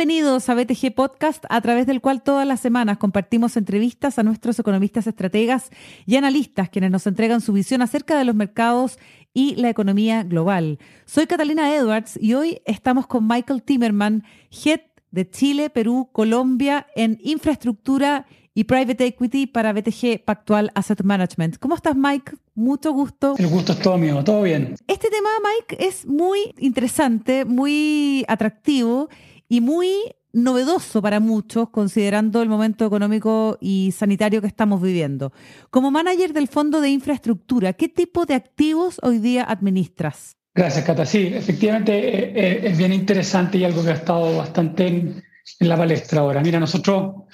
Bienvenidos a BTG Podcast, a través del cual todas las semanas compartimos entrevistas a nuestros economistas estrategas y analistas, quienes nos entregan su visión acerca de los mercados y la economía global. Soy Catalina Edwards y hoy estamos con Michael Timmerman, Head de Chile, Perú, Colombia en infraestructura y private equity para BTG Pactual Asset Management. ¿Cómo estás, Mike? Mucho gusto. El gusto es todo mío, todo bien. Este tema, Mike, es muy interesante, muy atractivo y muy novedoso para muchos, considerando el momento económico y sanitario que estamos viviendo. Como manager del Fondo de Infraestructura, ¿qué tipo de activos hoy día administras? Gracias, Cata. Sí, efectivamente eh, eh, es bien interesante y algo que ha estado bastante en, la palestra ahora. Mira, nosotros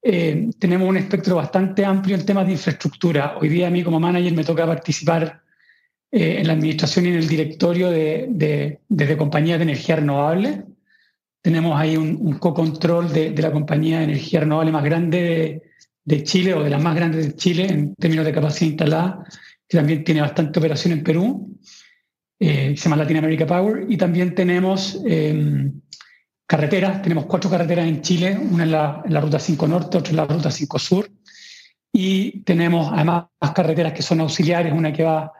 eh, tenemos un espectro bastante amplio en temas de infraestructura. Hoy día a mí como manager me toca participar en la administración y en el directorio de, de, de compañías de energía renovable tenemos ahí un, co-control de, la compañía de energía renovable más grande de, Chile o de las más grandes de Chile en términos de capacidad instalada, que también tiene bastante operación en Perú, eh, se llama Latin America Power, y también tenemos em, carreteras, tenemos cuatro carreteras en Chile, una en la, en la, Ruta 5 Norte, otra en la Ruta 5 Sur, y tenemos además más carreteras que son auxiliares, una que va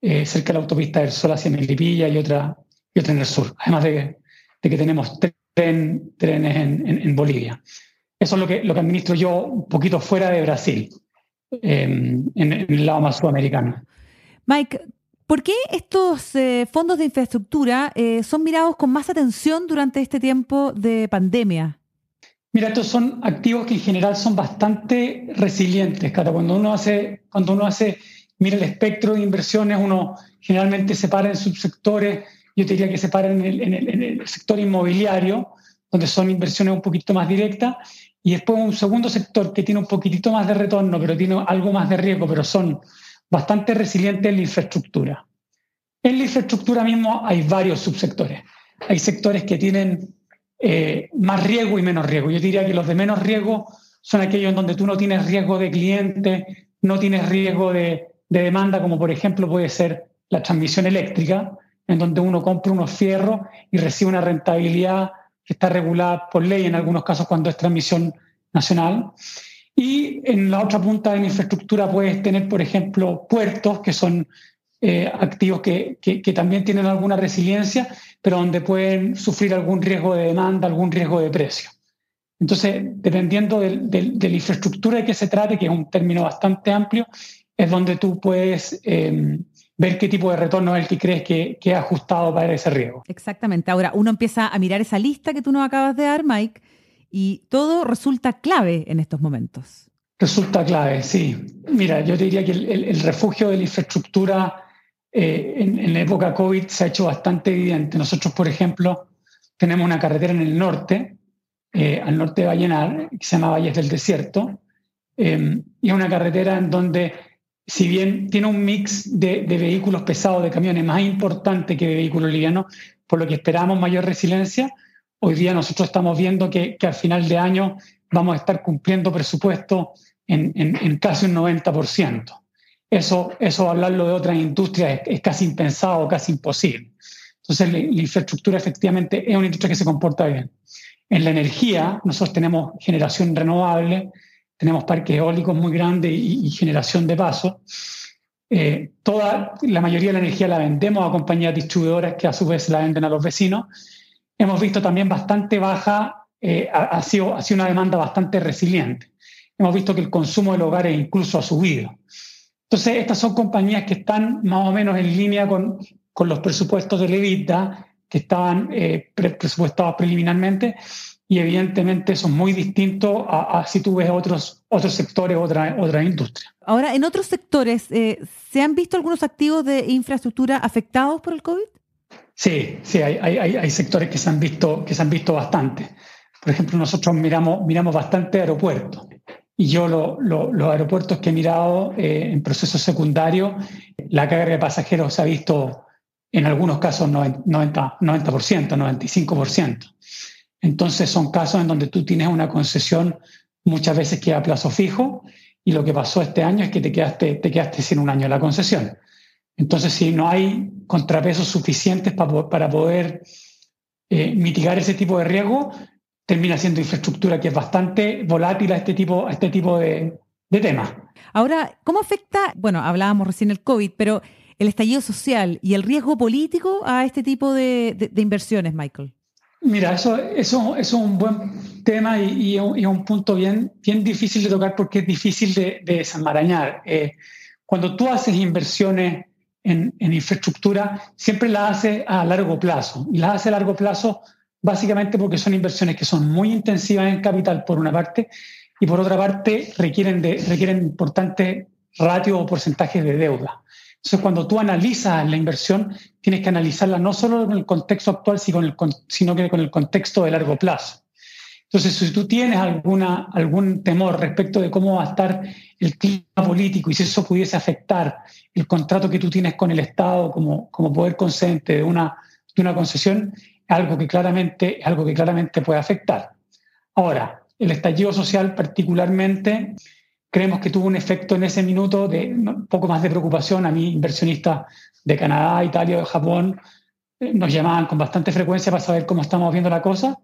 eh, cerca de la autopista del Sol hacia Melipilla y otra, y otra en el sur, además de, de que tenemos tres trenes en, Bolivia. Eso es lo que, lo que administro yo un poquito fuera de Brasil, em, en, el lado más sudamericano. Mike, ¿por qué estos eh, fondos de infraestructura eh, son mirados con más atención durante este tiempo de pandemia? Mira, estos son activos que en general son bastante resilientes. Cuando uno hace, cuando uno hace, mira el espectro de inversiones, uno generalmente separa en subsectores yo te diría que se paran en el, sector inmobiliario, donde son inversiones un poquito más directas, y después un segundo sector que tiene un poquitito más de retorno, pero tiene algo más de riesgo, pero son bastante resilientes en la infraestructura. En la infraestructura mismo hay varios subsectores. Hay sectores que tienen eh, más riesgo y menos riesgo. Yo diría que los de menos riesgo son aquellos en donde tú no tienes riesgo de cliente, no tienes riesgo de, de demanda, como por ejemplo puede ser la transmisión eléctrica, en donde uno compra unos fierros y recibe una rentabilidad que está regulada por ley en algunos casos cuando es transmisión nacional. Y en la otra punta de la infraestructura puedes tener, por ejemplo, puertos, que son eh, activos que, que, también tienen alguna resiliencia, pero donde pueden sufrir algún riesgo de demanda, algún riesgo de precio. Entonces, dependiendo de, de, la infraestructura de que se trate, que es un término bastante amplio, es donde tú puedes eh, ver qué tipo de retorno es el que crees que, que ha ajustado para ese riesgo. Exactamente. Ahora, uno empieza a mirar esa lista que tú nos acabas de dar, Mike, y todo resulta clave en estos momentos. Resulta clave, sí. Mira, yo diría que el, refugio de la infraestructura eh, en, la época COVID se ha hecho bastante evidente. Nosotros, por ejemplo, tenemos una carretera en el norte, eh, al norte de Vallenar, que se llama Valles del Desierto, eh, y es una carretera en donde si bien tiene un mix de, vehículos pesados, de camiones más importante que de vehículos livianos, por lo que esperamos mayor resiliencia, hoy día nosotros estamos viendo que, al final de año vamos a estar cumpliendo presupuesto en, en, casi un 90%. Eso, eso hablarlo de otras industrias es, casi impensado, casi imposible. Entonces, la, la infraestructura efectivamente es una industria que se comporta bien. En la energía, nosotros tenemos generación renovable, tenemos parques eólicos muy grandes y, generación de paso. Eh, toda, la mayoría de la energía la vendemos a compañías distribuidoras que a su vez la venden a los vecinos. Hemos visto también bastante baja, eh, ha, sido, ha sido una demanda bastante resiliente. Hemos visto que el consumo de hogares incluso ha subido. Entonces, estas son compañías que están más o menos en línea con, con los presupuestos de Levita, que estaban eh, presupuestados preliminarmente, y evidentemente son muy distintos a, si tú ves otros, otros sectores, otras otra industria. Ahora, en otros sectores, eh, ¿se han visto algunos activos de infraestructura afectados por el COVID? Sí, sí, hay, hay, hay sectores que se han visto, que se han visto bastante. Por ejemplo, nosotros miramos, miramos bastante aeropuertos. Y yo los aeropuertos que he mirado eh, en procesos secundarios, la carga de pasajeros se ha visto en algunos casos 90%, 90% 95%. Entonces son casos en donde tú tienes una concesión muchas veces que a plazo fijo y lo que pasó este año es que te quedaste, te quedaste sin un año de la concesión. Entonces, si no hay contrapesos suficientes para, para poder eh, mitigar ese tipo de riesgo, termina siendo infraestructura que es bastante volátil a este tipo, a este tipo de, temas. Ahora, ¿cómo afecta, bueno, hablábamos recién el COVID, pero el estallido social y el riesgo político a este tipo de, inversiones, Michael? Mira, eso, eso, es un buen tema y, y, un punto bien, bien difícil de tocar porque es difícil de, desenmarañar. Eh, cuando tú haces inversiones en, infraestructura, siempre las haces a largo plazo. Y las haces a largo plazo básicamente porque son inversiones que son muy intensivas en capital, por una parte, y por otra parte requieren, de, requieren importantes ratios o porcentajes de deuda. Entonces, cuando tú analizas la inversión, tienes que analizarla no solo en el contexto actual, sino que con el contexto de largo plazo. Entonces, si tú tienes alguna, algún temor respecto de cómo va a estar el clima político y si eso pudiese afectar el contrato que tú tienes con el Estado como, como poder concedente de una, de una concesión, algo que claramente, algo que claramente puede afectar. Ahora, el estallido social particularmente, creemos que tuvo un efecto en ese minuto de un poco más de preocupación. A mí, inversionistas de Canadá, Italia, Japón, eh, nos llamaban con bastante frecuencia para saber cómo estamos viendo la cosa,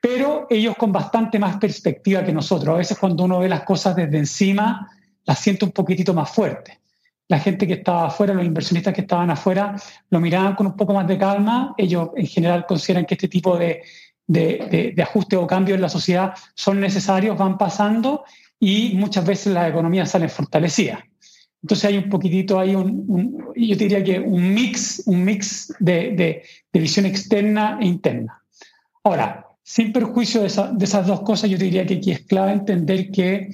pero ellos con bastante más perspectiva que nosotros. A veces cuando uno ve las cosas desde encima, las siente un poquitito más fuerte la gente que estaba afuera, los inversionistas que estaban afuera, lo miraban con un poco más de calma. Ellos en general consideran que este tipo de, de, ajustes o cambios en la sociedad son necesarios, van pasando y muchas veces las economías salen fortalecidas. Entonces hay un poquitito, hay un, yo diría que un mix, un mix de, visión externa e interna. Ahora, sin perjuicio de, de, esas dos cosas, yo diría que aquí es clave entender que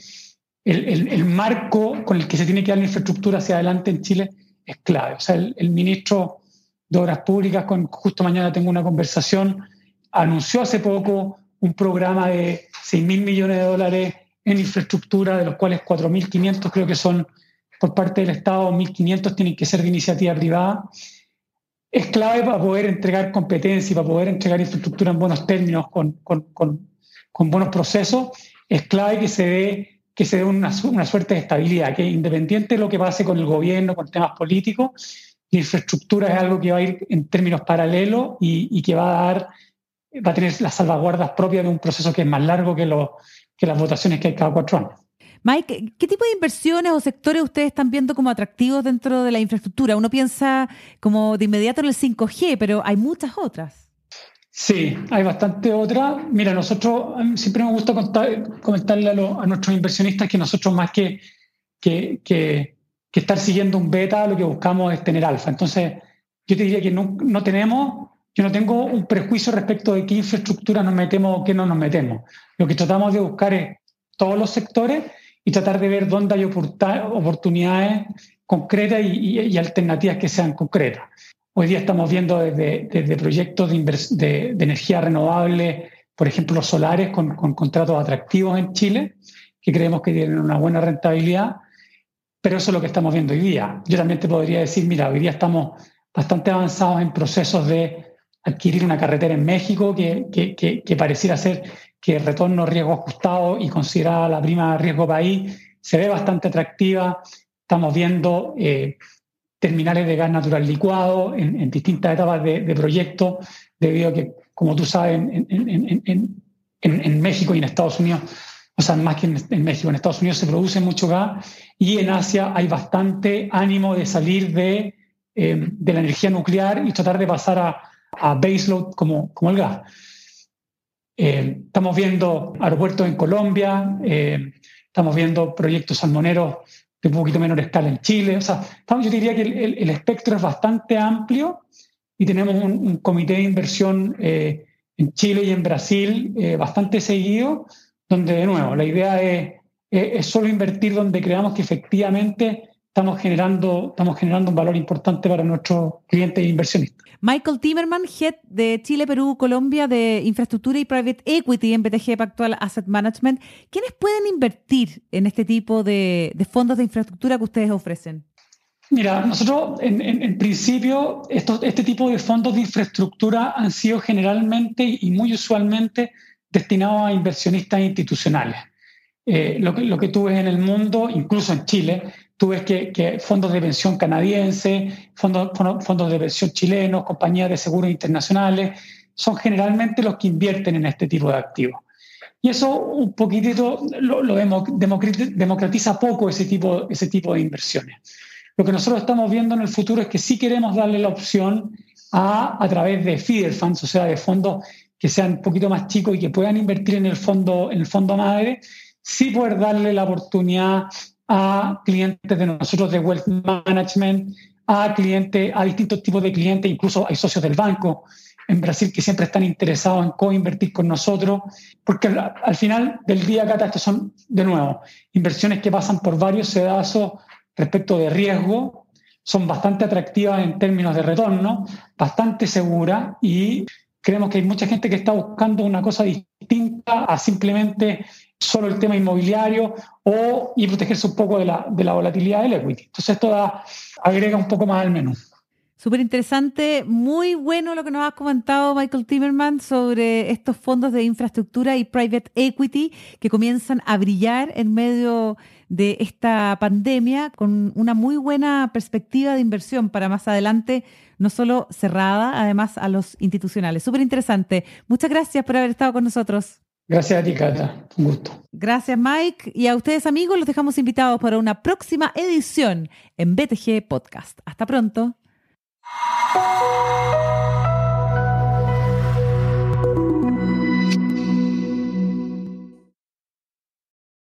el, marco con el que se tiene que dar la infraestructura hacia adelante en Chile es clave. O sea, el, ministro de Obras Públicas, con, justo mañana tengo una conversación, anunció hace poco un programa de 6 mil millones de dólares en infraestructura, de los cuales 4.500 creo que son por parte del Estado, 1.500 tienen que ser de iniciativa privada. Es clave para poder entregar competencia y para poder entregar infraestructura en buenos términos, con, con, con, con buenos procesos. Es clave que se dé que se dé una, una, suerte de estabilidad, que independiente de lo que pase con el gobierno, con temas políticos, la infraestructura es algo que va a ir en términos paralelos y, que va a dar, va a tener las salvaguardas propias de un proceso que es más largo que, lo, que las votaciones que hay cada cuatro años. Mike, ¿qué tipo de inversiones o sectores ustedes están viendo como atractivos dentro de la infraestructura? Uno piensa como de inmediato en el 5G, pero hay muchas otras. Sí, hay bastante otra. Mira, nosotros siempre me gusta comentarle a, nuestros inversionistas que nosotros más que, que, que, estar siguiendo un beta, lo que buscamos es tener alfa. Entonces, yo te diría que no, no, tenemos, yo no tengo un prejuicio respecto de qué infraestructura nos metemos o qué no nos metemos. Lo que tratamos de buscar es todos los sectores y tratar de ver dónde hay oportunidades concretas y alternativas que sean concretas. Hoy día estamos viendo desde, proyectos de, energía renovable, por ejemplo, solares, con, contratos atractivos en Chile, que creemos que tienen una buena rentabilidad, pero eso es lo que estamos viendo hoy día. Yo también te podría decir, mira, hoy día estamos bastante avanzados en procesos de adquirir una carretera en México que, que, pareciera ser que el retorno riesgo ajustado y considerada la prima riesgo país se ve bastante atractiva. Estamos viendo eh, terminales de gas natural licuado en, distintas etapas de, proyecto, debido a que, como tú sabes, en, México y en Estados Unidos, o sea, más que en, México, en Estados Unidos se produce mucho gas y en Asia hay bastante ánimo de salir de, eh, la energía nuclear y tratar de pasar a, a baseload como, como el gas. Eh, estamos viendo aeropuertos en Colombia, eh, estamos viendo proyectos salmoneros de un poquito menor escala en Chile. O sea, yo diría que el, espectro es bastante amplio y tenemos un, comité de inversión eh, en Chile y en Brasil eh, bastante seguido, donde de nuevo la idea es, es, solo invertir donde creamos que efectivamente estamos generando, estamos generando un valor importante para nuestros clientes e inversionistas. Michael Timerman, Head de Chile, Perú, Colombia de Infraestructura y Private Equity en BTG Pactual Asset Management. ¿Quiénes pueden invertir en este tipo de, fondos de infraestructura que ustedes ofrecen? Mira, nosotros en, principio este tipo de fondos de infraestructura han sido generalmente y muy usualmente destinados a inversionistas institucionales. Eh, lo, que, lo que tú ves en el mundo, incluso en Chile, Tú ves que, fondos de pensión canadienses, fondos, fondos de pensión chilenos, compañías de seguros internacionales, son generalmente los que invierten en este tipo de activos. Y eso un poquitito lo, democratiza poco ese tipo, ese tipo de inversiones. Lo que nosotros estamos viendo en el futuro es que sí queremos darle la opción a, a través de feeder funds, o sea, de fondos que sean un poquito más chicos y que puedan invertir en el fondo, en el fondo madre, sí poder darle la oportunidad a clientes de nosotros de wealth management, a clientes, a distintos tipos de clientes, incluso hay socios del banco en Brasil que siempre están interesados en co-invertir con nosotros, porque al final del día, Cata, estos son, de nuevo, inversiones que pasan por varios sedazos respecto de riesgo, son bastante atractivas en términos de retorno, bastante seguras y creemos que hay mucha gente que está buscando una cosa distinta a simplemente solo el tema inmobiliario o y protegerse un poco de la, de la volatilidad del equity. Entonces esto agrega un poco más al menú. Súper interesante, muy bueno lo que nos has comentado Michael Timmerman sobre estos fondos de infraestructura y private equity que comienzan a brillar en medio de esta pandemia con una muy buena perspectiva de inversión para más adelante, no solo cerrada, además a los institucionales. Súper interesante. Muchas gracias por haber estado con nosotros. Gracias a ti, Cata. Un gusto. Gracias, Mike. Y a ustedes, amigos, los dejamos invitados para una próxima edición en BTG Podcast. Hasta pronto.